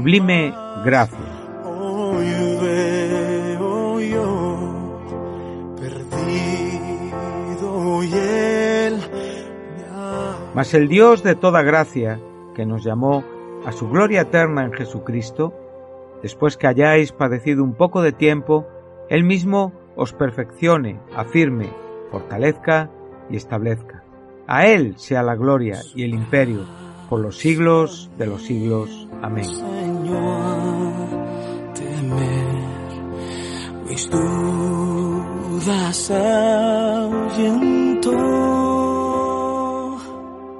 Sublime gracia. Hoy veo yo perdido y él me ha Mas el Dios de toda gracia, que nos llamó a su gloria eterna en Jesucristo, después que hayáis padecido un poco de tiempo, Él mismo os perfeccione, afirme, fortalezca y establezca. A Él sea la gloria y el imperio por los siglos de los siglos. Amén.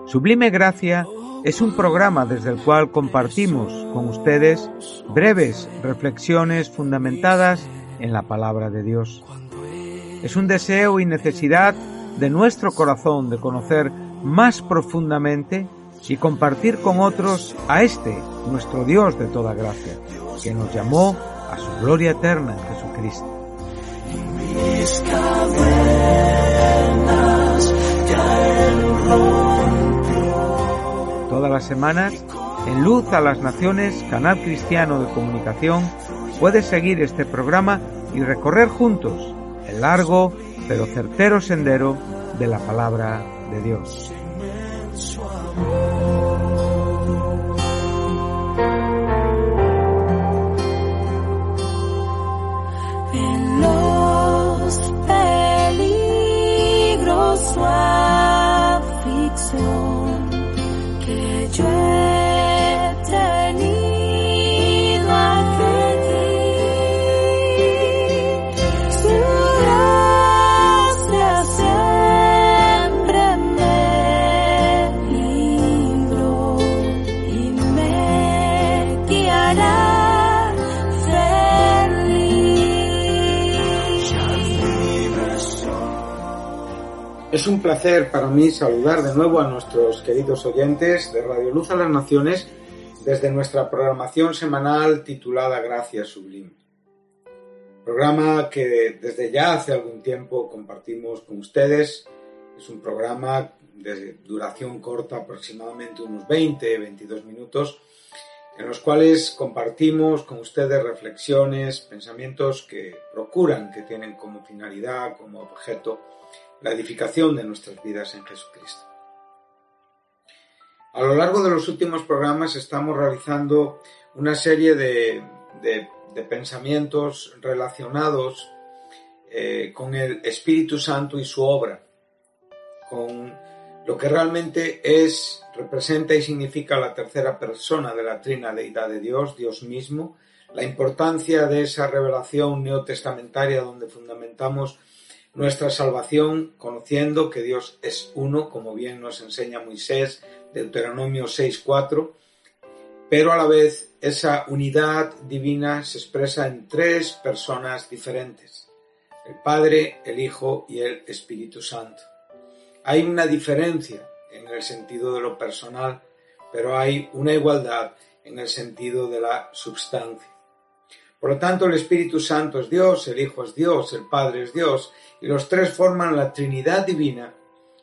Sublime Gracia es un programa desde el cual compartimos con ustedes breves reflexiones fundamentadas en la palabra de Dios. Es un deseo y necesidad de nuestro corazón de conocer más profundamente y compartir con otros a este, nuestro Dios de toda gracia, que nos llamó a su gloria eterna en Jesucristo. Todas las semanas, en Luz a las Naciones, canal cristiano de comunicación, puedes seguir este programa y recorrer juntos el largo pero certero sendero de la palabra de Dios. Es un placer para mí saludar de nuevo a nuestros queridos oyentes de Radio Luz a las Naciones desde nuestra programación semanal titulada Gracias Sublime. Programa que desde ya hace algún tiempo compartimos con ustedes. Es un programa de duración corta, aproximadamente unos 20-22 minutos, en los cuales compartimos con ustedes reflexiones, pensamientos que procuran, que tienen como finalidad, como objeto, la edificación de nuestras vidas en Jesucristo. A lo largo de los últimos programas estamos realizando una serie de, de- pensamientos relacionados eh, con el Espíritu Santo y su obra, con lo que realmente es, representa y significa la tercera persona de la trina deidad de Dios, Dios mismo, la importancia de esa revelación neotestamentaria donde fundamentamos nuestra salvación conociendo que Dios es uno, como bien nos enseña Moisés, Deuteronomio 6.4, pero a la vez esa unidad divina se expresa en tres personas diferentes, el Padre, el Hijo y el Espíritu Santo. Hay una diferencia en el sentido de lo personal, pero hay una igualdad en el sentido de la substancia. Por lo tanto, el Espíritu Santo es Dios, el Hijo es Dios, el Padre es Dios, y los tres forman la Trinidad Divina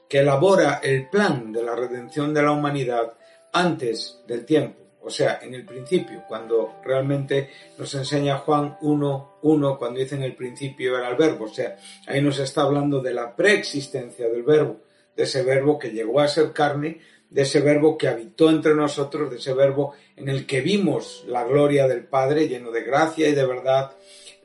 que elabora el plan de la redención de la humanidad antes del tiempo, o sea, en el principio, cuando realmente nos enseña Juan 1, 1, cuando dice en el principio era el verbo, o sea, ahí nos está hablando de la preexistencia del verbo, de ese verbo que llegó a ser carne, de ese verbo que habitó entre nosotros, de ese verbo en el que vimos la gloria del Padre lleno de gracia y de verdad,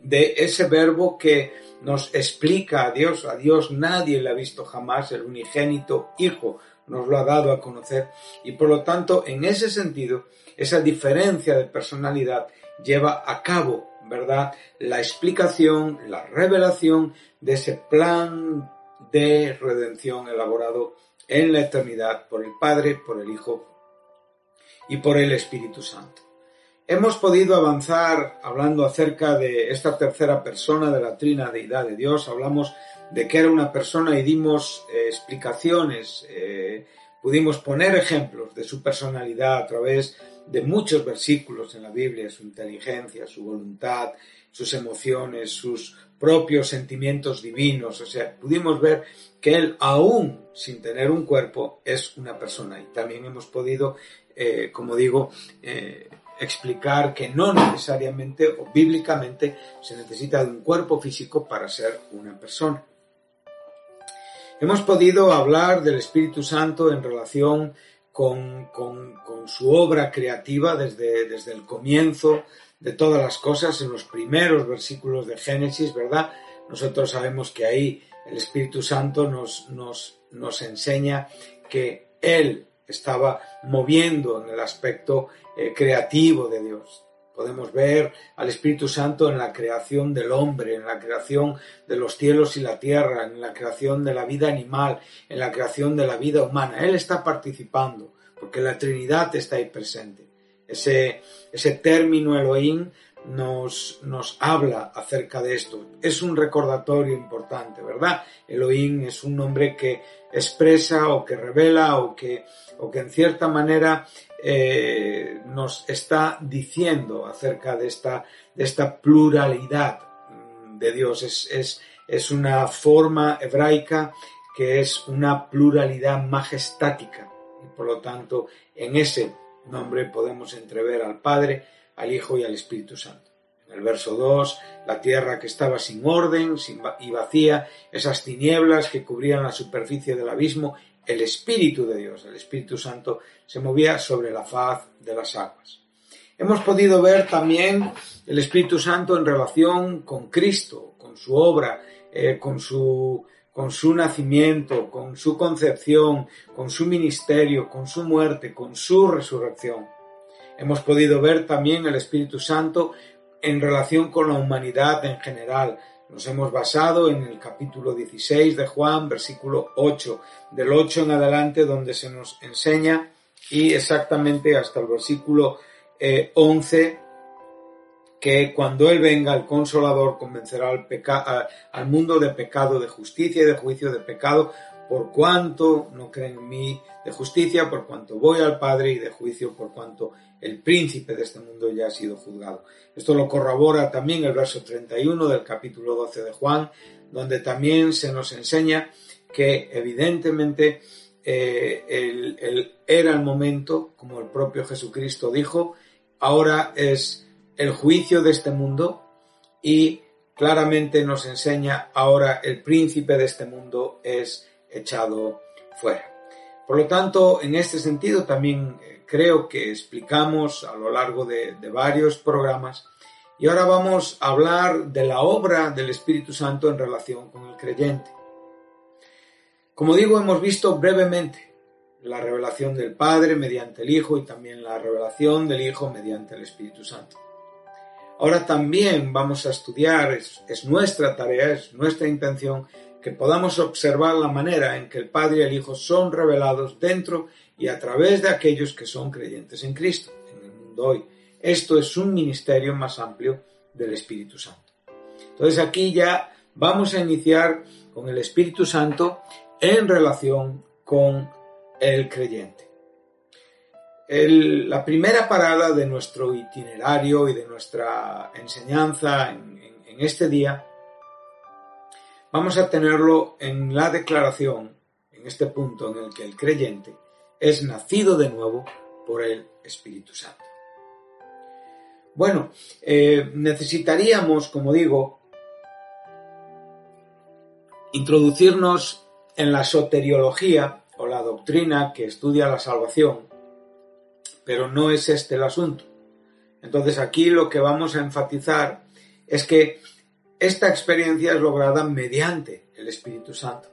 de ese verbo que nos explica a Dios, a Dios nadie le ha visto jamás, el unigénito Hijo nos lo ha dado a conocer y por lo tanto en ese sentido esa diferencia de personalidad lleva a cabo, ¿verdad? La explicación, la revelación de ese plan de redención elaborado en la eternidad por el Padre, por el Hijo y por el Espíritu Santo. Hemos podido avanzar hablando acerca de esta tercera persona de la trina deidad de Dios. Hablamos de que era una persona y dimos eh, explicaciones eh, pudimos poner ejemplos de su personalidad a través de muchos versículos en la Biblia, su inteligencia, su voluntad, sus emociones, sus propios sentimientos divinos. O sea, pudimos ver que Él, aún sin tener un cuerpo, es una persona. Y también hemos podido, eh, como digo, eh, explicar que no necesariamente o bíblicamente se necesita de un cuerpo físico para ser una persona. Hemos podido hablar del Espíritu Santo en relación con, con, su obra creativa desde, desde el comienzo de todas las cosas en los primeros versículos de Génesis, ¿verdad? Nosotros sabemos que ahí el Espíritu Santo nos, nos, nos enseña que Él estaba moviendo en el aspecto eh, creativo de Dios. Podemos ver al Espíritu Santo en la creación del hombre, en la creación de los cielos y la tierra, en la creación de la vida animal, en la creación de la vida humana. Él está participando, porque la Trinidad está ahí presente. Ese, ese término Elohim nos, nos habla acerca de esto. Es un recordatorio importante, ¿verdad? Elohim es un nombre que expresa o que revela o que, o que en cierta manera eh, nos está diciendo acerca de esta, de esta pluralidad de Dios. Es, es, es una forma hebraica que es una pluralidad majestática. Y por lo tanto, en ese nombre podemos entrever al Padre, al Hijo y al Espíritu Santo. En el verso 2, la tierra que estaba sin orden y vacía, esas tinieblas que cubrían la superficie del abismo, el Espíritu de Dios, el Espíritu Santo, se movía sobre la faz de las aguas. Hemos podido ver también el Espíritu Santo en relación con Cristo, con su obra, eh, con, su, con su nacimiento, con su concepción, con su ministerio, con su muerte, con su resurrección. Hemos podido ver también el Espíritu Santo en relación con la humanidad en general, nos hemos basado en el capítulo 16 de Juan, versículo 8, del 8 en adelante, donde se nos enseña y exactamente hasta el versículo 11 eh, que cuando Él venga, el consolador convencerá al, al mundo de pecado, de justicia y de juicio de pecado, por cuanto no creen en mí, de justicia, por cuanto voy al Padre, y de juicio, por cuanto el príncipe de este mundo ya ha sido juzgado. Esto lo corrobora también el verso 31 del capítulo 12 de Juan, donde también se nos enseña que evidentemente eh, era el momento, como el propio Jesucristo dijo, ahora es el juicio de este mundo y claramente nos enseña ahora el príncipe de este mundo es echado fuera. Por lo tanto, en este sentido también eh, creo que explicamos a lo largo de, de varios programas y ahora vamos a hablar de la obra del Espíritu Santo en relación con el creyente. Como digo, hemos visto brevemente la revelación del Padre mediante el Hijo y también la revelación del Hijo mediante el Espíritu Santo. Ahora también vamos a estudiar, es, es nuestra tarea, es nuestra intención, que podamos observar la manera en que el Padre y el Hijo son revelados dentro y a través de aquellos que son creyentes en Cristo en el mundo hoy. Esto es un ministerio más amplio del Espíritu Santo. Entonces aquí ya vamos a iniciar con el Espíritu Santo en relación con el creyente. La primera parada de nuestro itinerario y de nuestra enseñanza en, en, en este día vamos a tenerlo en la declaración, en este punto en el que el creyente es nacido de nuevo por el Espíritu Santo. Bueno, eh, necesitaríamos, como digo, introducirnos en la soteriología o la doctrina que estudia la salvación, pero no es este el asunto. Entonces aquí lo que vamos a enfatizar es que esta experiencia es lograda mediante el Espíritu Santo.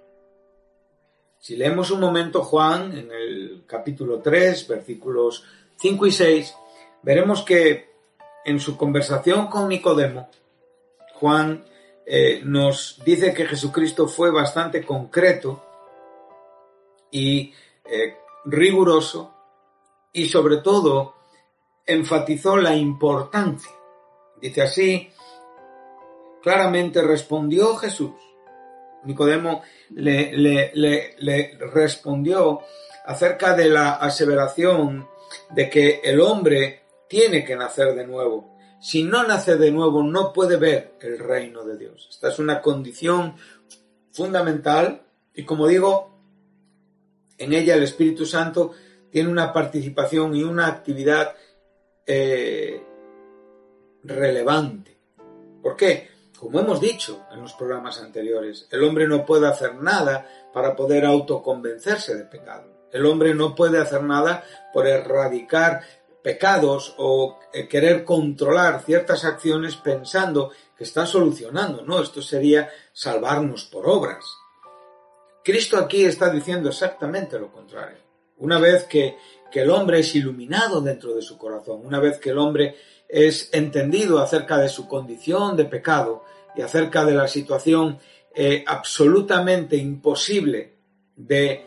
Si leemos un momento Juan en el capítulo 3, versículos 5 y 6, veremos que en su conversación con Nicodemo, Juan eh, nos dice que Jesucristo fue bastante concreto y eh, riguroso y sobre todo enfatizó la importancia. Dice así, claramente respondió Jesús. Nicodemo le, respondió acerca de la aseveración de que el hombre tiene que nacer de nuevo. Si no nace de nuevo, no puede ver el reino de Dios. Esta es una condición fundamental y como digo, en ella el Espíritu Santo tiene una participación y una actividad eh, relevante. ¿Por qué? Como hemos dicho en los programas anteriores, el hombre no puede hacer nada para poder autoconvencerse de pecado. El hombre no puede hacer nada por erradicar pecados o eh, querer controlar ciertas acciones pensando que está solucionando. No, esto sería salvarnos por obras. Cristo aquí está diciendo exactamente lo contrario. Una vez que, que el hombre es iluminado dentro de su corazón, una vez que el hombre es entendido acerca de su condición de pecado y acerca de la situación eh, absolutamente imposible de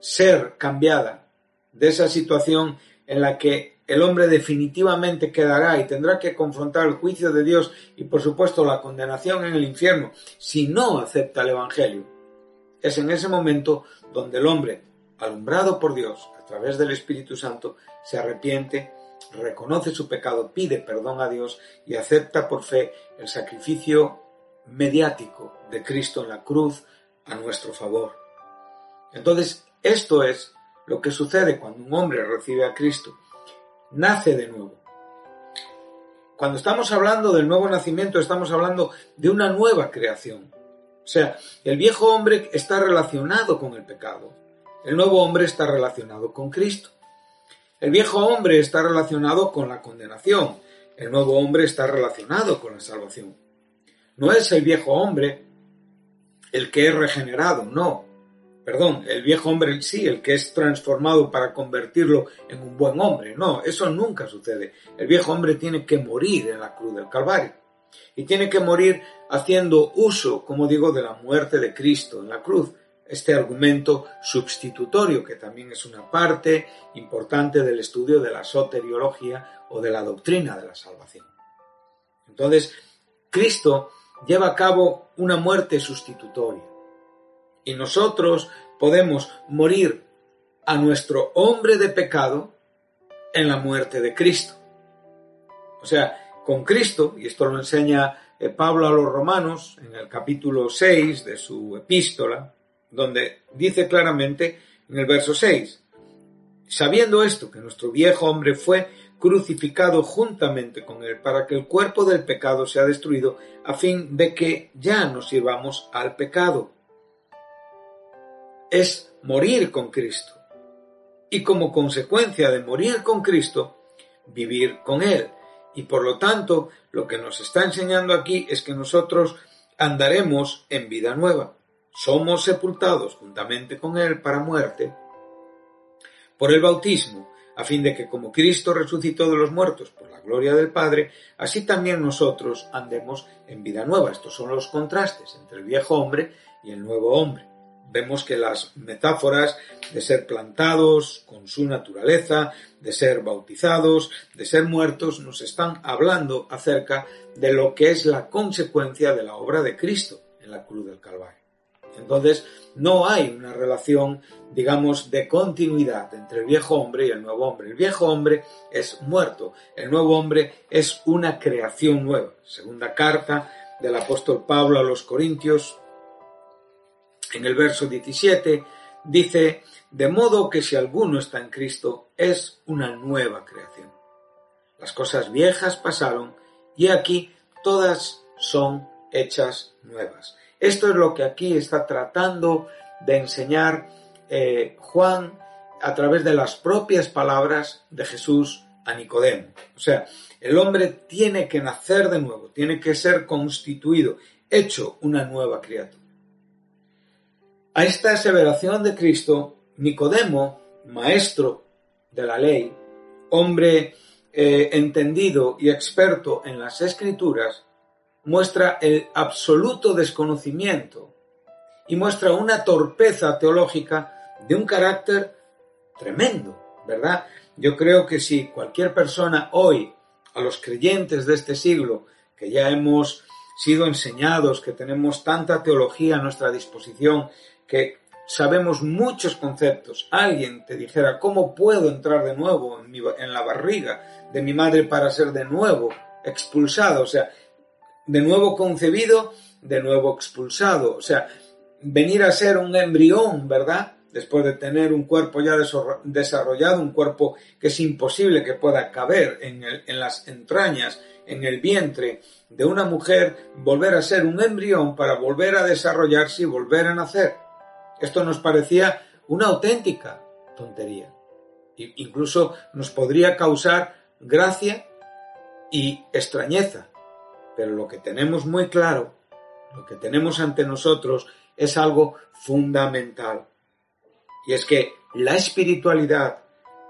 ser cambiada, de esa situación en la que el hombre definitivamente quedará y tendrá que confrontar el juicio de Dios y por supuesto la condenación en el infierno si no acepta el Evangelio. Es en ese momento donde el hombre, alumbrado por Dios a través del Espíritu Santo, se arrepiente, reconoce su pecado, pide perdón a Dios y acepta por fe el sacrificio mediático de Cristo en la cruz a nuestro favor. Entonces, esto es lo que sucede cuando un hombre recibe a Cristo. Nace de nuevo. Cuando estamos hablando del nuevo nacimiento, estamos hablando de una nueva creación. O sea, el viejo hombre está relacionado con el pecado. El nuevo hombre está relacionado con Cristo. El viejo hombre está relacionado con la condenación. El nuevo hombre está relacionado con la salvación. No es el viejo hombre el que es regenerado, no. Perdón, el viejo hombre sí, el que es transformado para convertirlo en un buen hombre. No, eso nunca sucede. El viejo hombre tiene que morir en la cruz del Calvario. Y tiene que morir haciendo uso, como digo, de la muerte de Cristo en la cruz. Este argumento sustitutorio, que también es una parte importante del estudio de la soteriología o de la doctrina de la salvación. Entonces, Cristo lleva a cabo una muerte sustitutoria. Y nosotros podemos morir a nuestro hombre de pecado en la muerte de Cristo. O sea, con Cristo, y esto lo enseña eh, Pablo a los romanos en el capítulo 6 de su epístola, donde dice claramente en el verso 6, sabiendo esto, que nuestro viejo hombre fue crucificado juntamente con él para que el cuerpo del pecado sea destruido, a fin de que ya no sirvamos al pecado. Es morir con Cristo. Y como consecuencia de morir con Cristo, vivir con Él. Y por lo tanto, lo que nos está enseñando aquí es que nosotros andaremos en vida nueva. Somos sepultados juntamente con Él para muerte por el bautismo a fin de que como Cristo resucitó de los muertos por la gloria del Padre, así también nosotros andemos en vida nueva. Estos son los contrastes entre el viejo hombre y el nuevo hombre. Vemos que las metáforas de ser plantados con su naturaleza, de ser bautizados, de ser muertos, nos están hablando acerca de lo que es la consecuencia de la obra de Cristo en la cruz del Calvario. Entonces, no hay una relación, digamos, de continuidad entre el viejo hombre y el nuevo hombre. El viejo hombre es muerto, el nuevo hombre es una creación nueva. Segunda carta del apóstol Pablo a los Corintios, en el verso 17, dice, de modo que si alguno está en Cristo, es una nueva creación. Las cosas viejas pasaron y aquí todas son hechas nuevas. Esto es lo que aquí está tratando de enseñar eh, Juan a través de las propias palabras de Jesús a Nicodemo. O sea, el hombre tiene que nacer de nuevo, tiene que ser constituido, hecho una nueva criatura. A esta aseveración de Cristo, Nicodemo, maestro de la ley, hombre eh, entendido y experto en las escrituras, muestra el absoluto desconocimiento y muestra una torpeza teológica de un carácter tremendo, ¿verdad? Yo creo que si cualquier persona hoy, a los creyentes de este siglo, que ya hemos sido enseñados, que tenemos tanta teología a nuestra disposición, que sabemos muchos conceptos. Alguien te dijera, ¿cómo puedo entrar de nuevo en, mi, en la barriga de mi madre para ser de nuevo expulsado? O sea, de nuevo concebido, de nuevo expulsado. O sea, venir a ser un embrión, ¿verdad? Después de tener un cuerpo ya desarrollado, un cuerpo que es imposible que pueda caber en, en las entrañas, en el vientre de una mujer, volver a ser un embrión para volver a desarrollarse y volver a nacer. Esto nos parecía una auténtica tontería. Incluso nos podría causar gracia y extrañeza. Pero lo que tenemos muy claro, lo que tenemos ante nosotros, es algo fundamental. Y es que la espiritualidad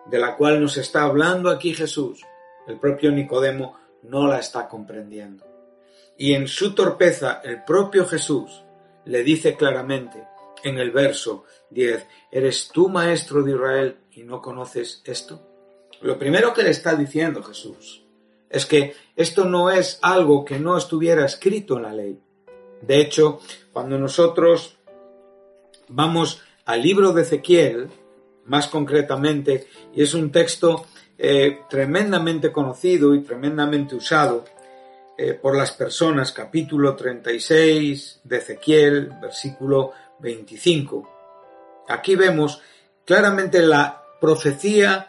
de la cual nos está hablando aquí Jesús, el propio Nicodemo no la está comprendiendo. Y en su torpeza el propio Jesús le dice claramente en el verso 10, ¿eres tú maestro de Israel y no conoces esto? Lo primero que le está diciendo Jesús es que esto no es algo que no estuviera escrito en la ley. De hecho, cuando nosotros vamos al libro de Ezequiel, más concretamente, y es un texto eh, tremendamente conocido y tremendamente usado eh, por las personas, capítulo 36 de Ezequiel, versículo 25. Aquí vemos claramente la profecía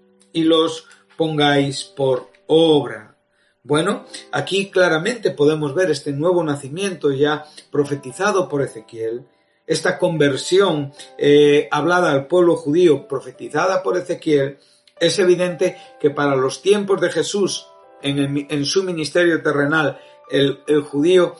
y los pongáis por obra. Bueno, aquí claramente podemos ver este nuevo nacimiento ya profetizado por Ezequiel, esta conversión eh, hablada al pueblo judío, profetizada por Ezequiel, es evidente que para los tiempos de Jesús, en, en su ministerio terrenal, el, el judío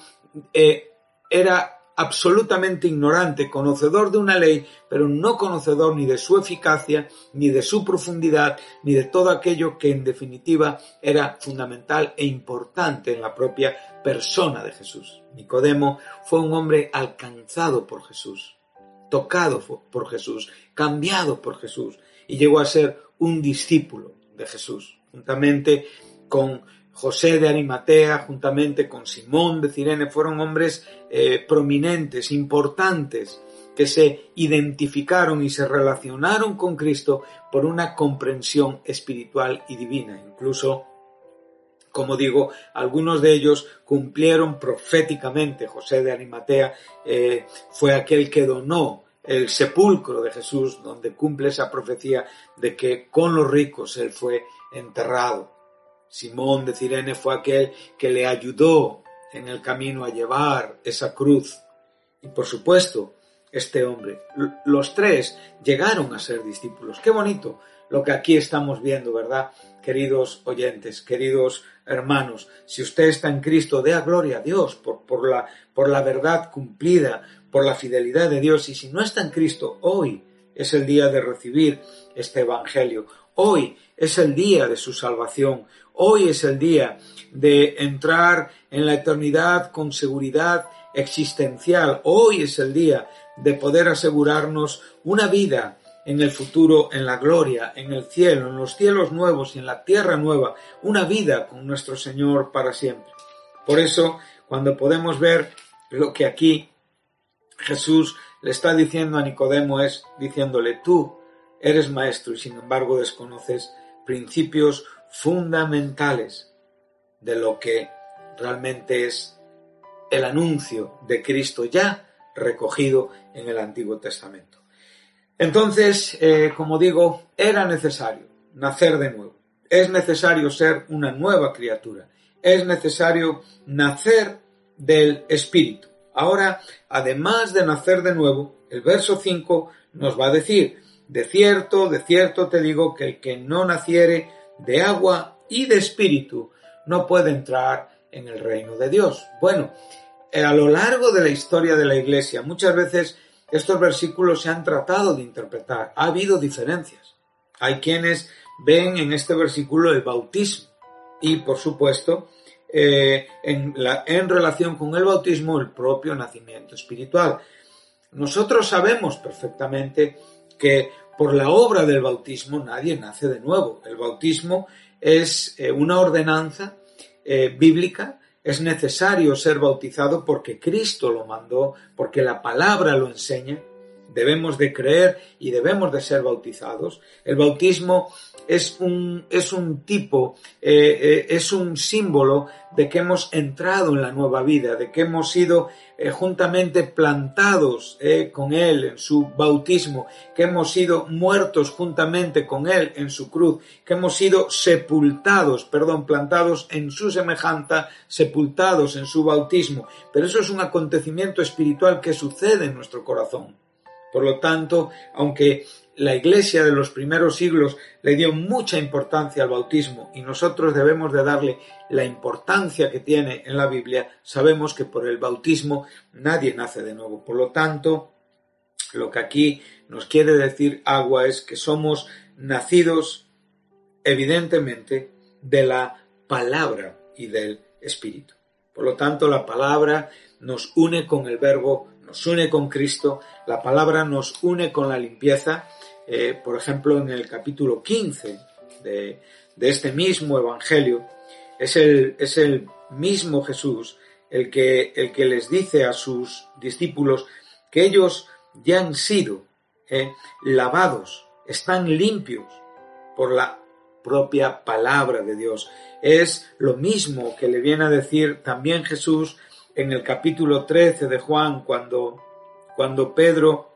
eh, era absolutamente ignorante, conocedor de una ley, pero no conocedor ni de su eficacia, ni de su profundidad, ni de todo aquello que en definitiva era fundamental e importante en la propia persona de Jesús. Nicodemo fue un hombre alcanzado por Jesús, tocado por Jesús, cambiado por Jesús, y llegó a ser un discípulo de Jesús, juntamente con José de Arimatea, juntamente con Simón de Cirene, fueron hombres eh, prominentes, importantes, que se identificaron y se relacionaron con Cristo por una comprensión espiritual y divina. Incluso, como digo, algunos de ellos cumplieron proféticamente. José de Arimatea eh, fue aquel que donó el sepulcro de Jesús, donde cumple esa profecía de que con los ricos él fue enterrado. Simón de Cirene fue aquel que le ayudó en el camino a llevar esa cruz. Y por supuesto, este hombre, los tres llegaron a ser discípulos. Qué bonito lo que aquí estamos viendo, ¿verdad? Queridos oyentes, queridos hermanos, si usted está en Cristo, dé gloria a Dios por, por, la, por la verdad cumplida, por la fidelidad de Dios. Y si no está en Cristo, hoy es el día de recibir este Evangelio. Hoy es el día de su salvación. Hoy es el día de entrar en la eternidad con seguridad existencial. Hoy es el día de poder asegurarnos una vida en el futuro, en la gloria, en el cielo, en los cielos nuevos y en la tierra nueva, una vida con nuestro Señor para siempre. Por eso, cuando podemos ver lo que aquí Jesús le está diciendo a Nicodemo es diciéndole, tú eres maestro y sin embargo desconoces principios fundamentales de lo que realmente es el anuncio de Cristo ya recogido en el Antiguo Testamento. Entonces, eh, como digo, era necesario nacer de nuevo. Es necesario ser una nueva criatura. Es necesario nacer del Espíritu. Ahora, además de nacer de nuevo, el verso 5 nos va a decir, de cierto, de cierto te digo que el que no naciere de agua y de espíritu no puede entrar en el reino de Dios. Bueno, eh, a lo largo de la historia de la Iglesia muchas veces estos versículos se han tratado de interpretar. Ha habido diferencias. Hay quienes ven en este versículo el bautismo y, por supuesto, eh, en, en relación con el bautismo, el propio nacimiento espiritual. Nosotros sabemos perfectamente que por la obra del bautismo nadie nace de nuevo. El bautismo es eh, una ordenanza eh, bíblica, es necesario ser bautizado porque Cristo lo mandó, porque la palabra lo enseña, debemos de creer y debemos de ser bautizados. El bautismo es un, es un tipo, eh, eh, es un símbolo de que hemos entrado en la nueva vida, de que hemos sido eh, juntamente plantados con Él en su bautismo, que hemos sido muertos juntamente con Él en su cruz, que hemos sido sepultados, perdón, plantados en su semejanza, sepultados en su bautismo. Pero eso es un acontecimiento espiritual que sucede en nuestro corazón. Por lo tanto, aunque la Iglesia de los primeros siglos le dio mucha importancia al bautismo y nosotros debemos de darle la importancia que tiene en la Biblia, sabemos que por el bautismo nadie nace de nuevo. Por lo tanto, lo que aquí nos quiere decir agua es que somos nacidos evidentemente de la palabra y del Espíritu. Por lo tanto, la palabra nos une con el verbo nos une con Cristo, la palabra nos une con la limpieza. Eh, por ejemplo, en el capítulo 15 de, este mismo Evangelio, es el, es el mismo Jesús el que, el que les dice a sus discípulos que ellos ya han sido eh, lavados, están limpios por la propia palabra de Dios. Es lo mismo que le viene a decir también Jesús en el capítulo 13 de Juan, cuando, cuando Pedro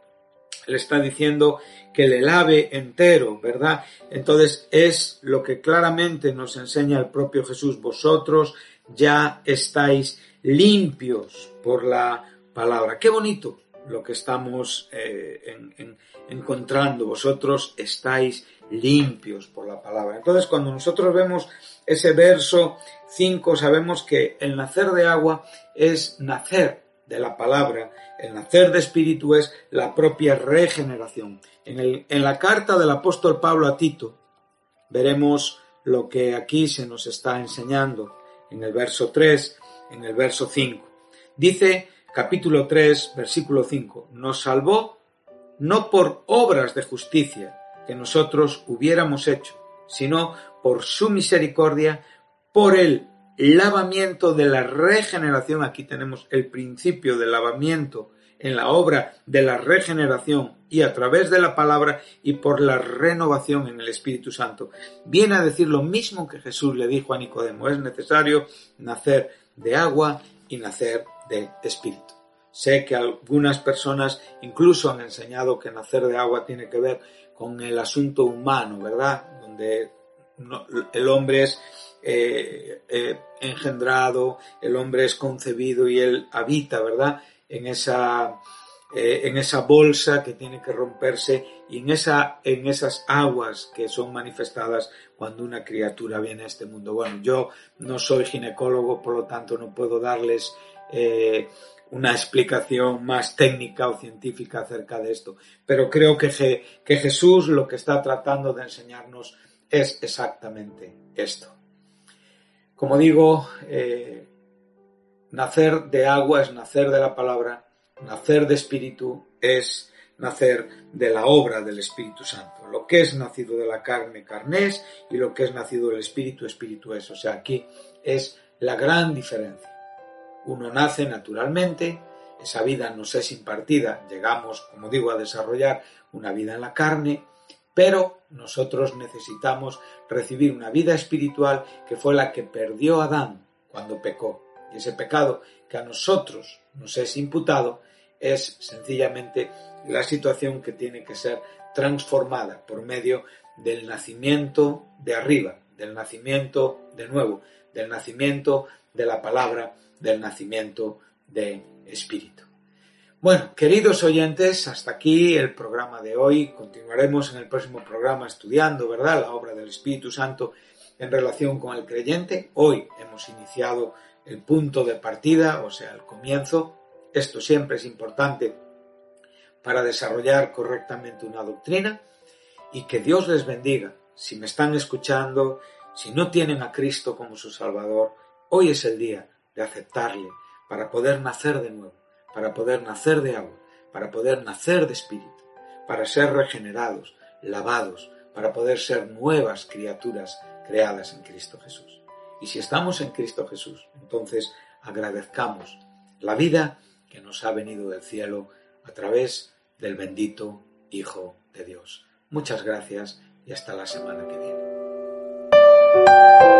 le está diciendo que le lave entero, ¿verdad? Entonces es lo que claramente nos enseña el propio Jesús. Vosotros ya estáis limpios por la palabra. Qué bonito lo que estamos eh, encontrando. Vosotros estáis limpios por la palabra. Entonces cuando nosotros vemos ese verso 5 sabemos que el nacer de agua es nacer de la palabra, el nacer de espíritu es la propia regeneración. En, el, en la carta del apóstol Pablo a Tito veremos lo que aquí se nos está enseñando en el verso 3, en el verso 5. Dice capítulo 3, versículo 5, nos salvó no por obras de justicia que nosotros hubiéramos hecho, sino por su misericordia, por el lavamiento de la regeneración. Aquí tenemos el principio del lavamiento en la obra de la regeneración y a través de la palabra y por la renovación en el Espíritu Santo. Viene a decir lo mismo que Jesús le dijo a Nicodemo. Es necesario nacer de agua y nacer de Espíritu. Sé que algunas personas incluso han enseñado que nacer de agua tiene que ver con el asunto humano, ¿verdad? Donde el hombre es eh, eh, engendrado, el hombre es concebido y él habita, ¿verdad? En esa, eh, en esa bolsa que tiene que romperse y en, esa, en esas aguas que son manifestadas cuando una criatura viene a este mundo. Bueno, yo no soy ginecólogo, por lo tanto no puedo darles una explicación más técnica o científica acerca de esto, pero creo que, que Jesús lo que está tratando de enseñarnos es exactamente esto. Como digo, eh, nacer de agua es nacer de la palabra, nacer de espíritu es nacer de la obra del Espíritu Santo. Lo que es nacido de la carne, carne es, y lo que es nacido del Espíritu, Espíritu es. O sea, aquí es la gran diferencia. Uno nace naturalmente, esa vida nos es impartida, llegamos, como digo, a desarrollar una vida en la carne, pero nosotros necesitamos recibir una vida espiritual que fue la que perdió Adán cuando pecó. Y ese pecado que a nosotros nos es imputado es sencillamente la situación que tiene que ser transformada por medio del nacimiento de arriba, del nacimiento de nuevo, del nacimiento de la palabra, del nacimiento de espíritu. Bueno, queridos oyentes, hasta aquí el programa de hoy. Continuaremos en el próximo programa estudiando, ¿verdad?, la obra del Espíritu Santo en relación con el creyente. Hoy hemos iniciado el punto de partida, o sea, el comienzo. Esto siempre es importante para desarrollar correctamente una doctrina y que Dios les bendiga. Si me están escuchando, si no tienen a Cristo como su Salvador, hoy es el día de aceptarle para poder nacer de nuevo, para poder nacer de agua, para poder nacer de espíritu, para ser regenerados, lavados, para poder ser nuevas criaturas creadas en Cristo Jesús. Y si estamos en Cristo Jesús, entonces agradezcamos la vida que nos ha venido del cielo a través del bendito Hijo de Dios. Muchas gracias y hasta la semana que viene.